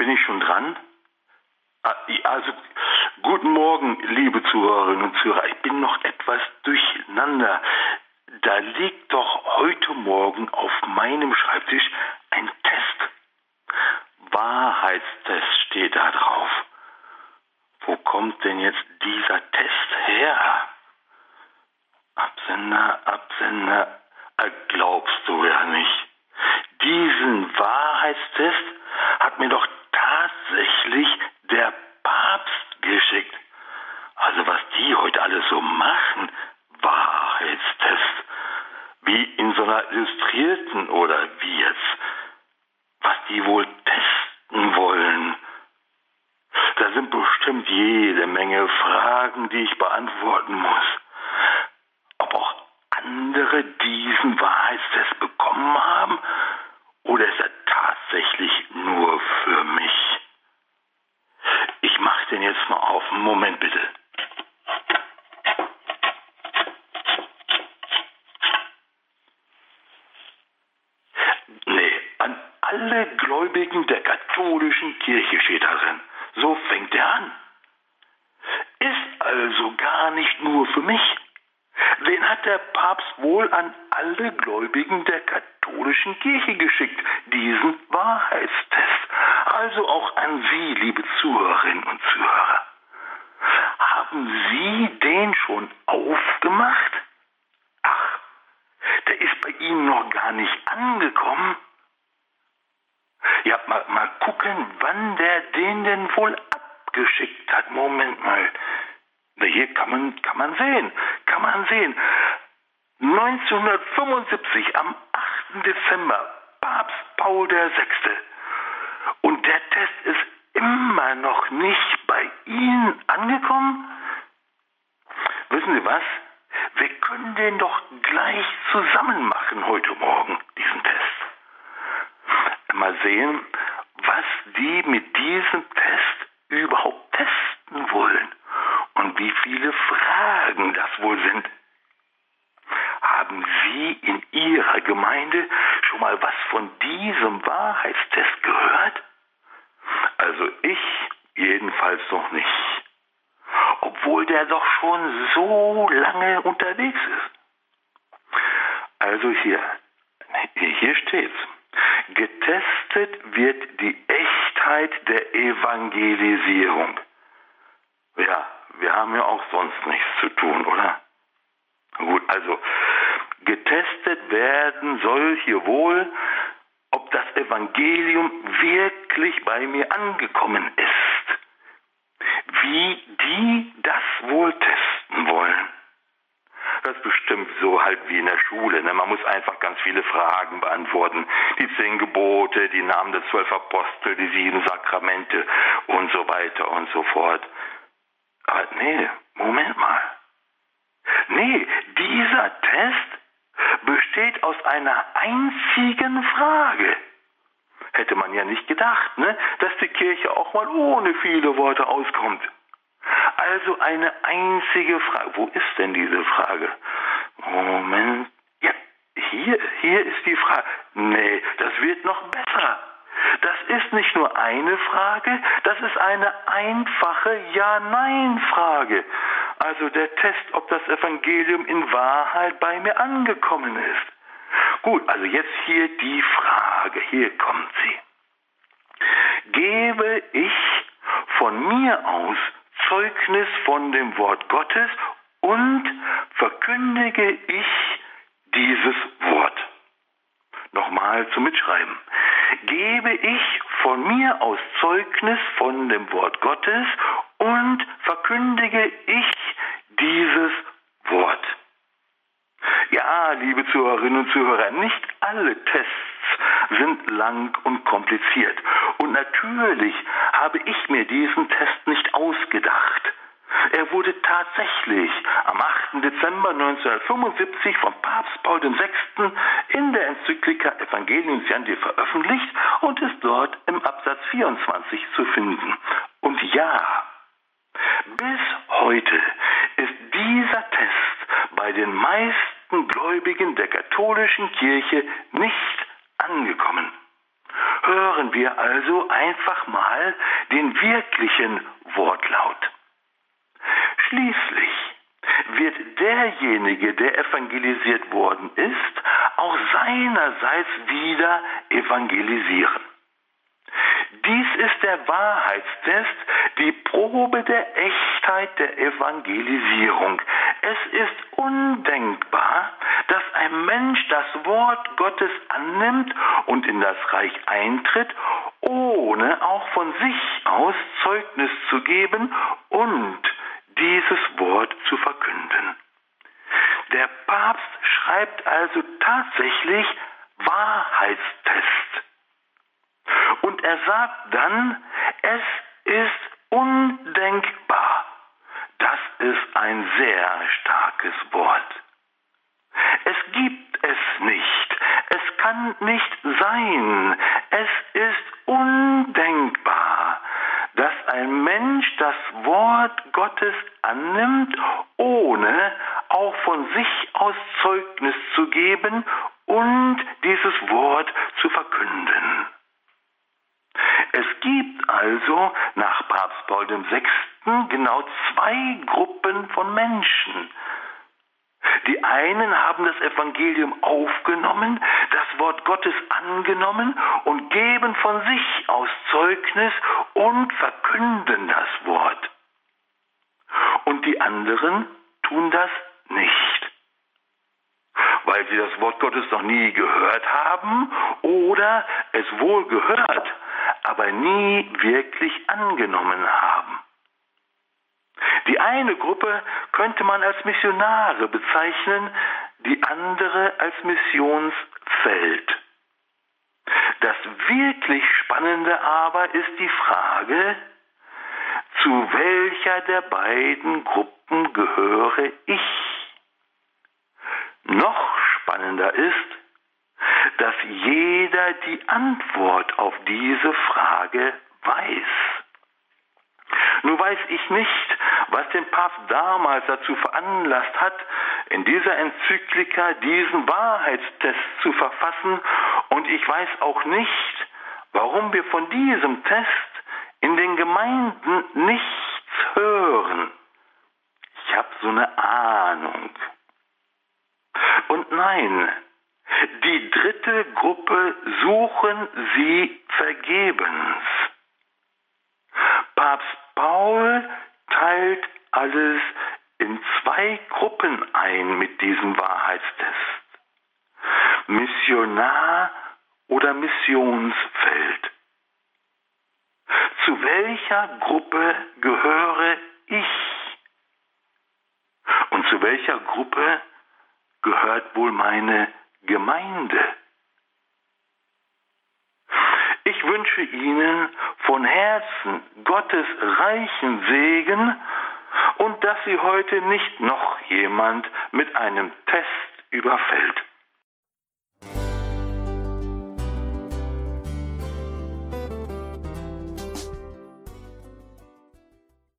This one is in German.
bin ich schon dran? Ah, also, guten Morgen, liebe Zuhörerinnen und Zuhörer. Ich bin noch etwas durcheinander. Da liegt doch heute Morgen auf meinem Schreibtisch ein Test. Wahrheitstest steht da drauf. Wo kommt denn jetzt dieser Test her? Absender, Absender, äh, glaubst du ja nicht. Diesen Wahrheitstest hat mir doch tatsächlich der Papst geschickt. Also was die heute alles so machen, Wahrheitstest. Wie in so einer Illustrierten oder wie jetzt. Was die wohl testen wollen. Da sind bestimmt jede Menge Fragen, die ich beantworten muss. Ob auch andere diesen Wahrheitstest bekommen haben oder ist er tatsächlich nur für mich? Ich mache den jetzt mal auf. Moment bitte. Nee, an alle Gläubigen der katholischen Kirche steht da drin. So fängt er an. Gar nicht nur für mich. Wen hat der Papst wohl an alle Gläubigen der katholischen Kirche geschickt? Diesen Wahrheitstest. Also auch an Sie, liebe Zuhörerinnen und Zuhörer. Haben Sie den schon aufgemacht? Ach, der ist bei Ihnen noch gar nicht angekommen. Ja, mal, mal gucken, wann der den denn wohl abgeschickt hat. Moment mal. Hier kann man, kann man sehen, kann man sehen. 1975, am 8. Dezember, Papst Paul VI. Und der Test ist immer noch nicht bei Ihnen angekommen? Wissen Sie was? Wir können den doch gleich zusammen machen heute Morgen, diesen Test. Mal sehen, was die mit diesem Test überhaupt testen wollen und wie viele Fragen das wohl sind. Haben Sie in Ihrer Gemeinde schon mal was von diesem Wahrheitstest gehört? Also ich jedenfalls noch nicht. Obwohl der doch schon so lange unterwegs ist. Also hier, hier steht's. Getestet wird die Echtheit der Evangelisierung. Ja, wir haben ja auch sonst nichts zu tun, oder? Gut, also getestet werden soll hier wohl, ob das Evangelium wirklich bei mir angekommen ist. Wie die das wohl testen wollen. Das ist bestimmt so halt wie in der Schule. Ne? Man muss einfach ganz viele Fragen beantworten. Die zehn Gebote, die Namen der zwölf Apostel, die sieben Sakramente und so weiter und so fort. Aber nee, Moment mal. Nee, dieser Test besteht aus einer einzigen Frage. Hätte man ja nicht gedacht, ne? dass die Kirche auch mal ohne viele Worte auskommt. Also eine einzige Frage. Wo ist denn diese Frage? Moment. Ja, hier, hier ist die Frage. Nee, das wird noch besser. Ist nicht nur eine Frage, das ist eine einfache Ja-Nein-Frage. Also der Test, ob das Evangelium in Wahrheit bei mir angekommen ist. Gut, also jetzt hier die Frage, hier kommt sie. Gebe ich von mir aus Zeugnis von dem Wort Gottes und verkündige ich dieses Wort. Nochmal zum Mitschreiben. Gebe ich von mir aus Zeugnis von dem Wort Gottes und verkündige ich dieses Wort. Ja, liebe Zuhörerinnen und Zuhörer, nicht alle Tests sind lang und kompliziert. Und natürlich habe ich mir diesen Test nicht ausgedacht. Er wurde tatsächlich am 8. Dezember 1975 von Papst Paul VI. in der Enzyklika Evangelium Siandi veröffentlicht und ist dort im Absatz 24 zu finden. Und ja, bis heute ist dieser Test bei den meisten Gläubigen der katholischen Kirche nicht angekommen. hören wir also einfach mal den wirklichen Wortlaut. Schließlich wird derjenige, der evangelisiert worden ist, auch seinerseits wieder evangelisieren. Dies ist der Wahrheitstest, die Probe der Echtheit der Evangelisierung. Es ist undenkbar, dass ein Mensch das Wort Gottes annimmt und in das Reich eintritt, ohne auch von sich aus Zeugnis zu geben und dieses Wort zu verkünden. Der Papst schreibt also tatsächlich Wahrheitstest. Und er sagt dann, es ist undenkbar. Das ist ein sehr starkes Wort. Es gibt es nicht. Es kann nicht sein. Es ist undenkbar, dass ein Mensch das Wort Gottes annimmt, ohne auch von sich aus Zeugnis zu geben und dieses Wort zu verkünden. Es gibt also nach Papst Paul VI. genau zwei Gruppen von Menschen. Die einen haben das Evangelium aufgenommen, das Wort Gottes angenommen und geben von sich aus Zeugnis und verkünden das Wort. Und die anderen tun das nicht, weil sie das Wort Gottes noch nie gehört haben oder es wohl gehört, aber nie wirklich angenommen haben. Die eine Gruppe könnte man als Missionare bezeichnen, die andere als Missionsfeld. Das wirklich Spannende aber ist die Frage, zu welcher der beiden Gruppen gehöre ich? Noch spannender ist, dass jeder die Antwort auf diese Frage weiß. Nun weiß ich nicht, was den Papst damals dazu veranlasst hat, in dieser Enzyklika diesen Wahrheitstest zu verfassen, und ich weiß auch nicht, warum wir von diesem Test in den Gemeinden nichts hören. Ich habe so eine Ahnung. Und nein, die dritte Gruppe suchen sie vergebens. Papst Paul teilt alles in zwei Gruppen ein mit diesem Wahrheitstest. Missionar oder Missionsfeld. Zu welcher Gruppe gehöre ich? Und zu welcher Gruppe gehört wohl meine Gemeinde. Ich wünsche Ihnen von Herzen Gottes reichen Segen und dass Sie heute nicht noch jemand mit einem Test überfällt.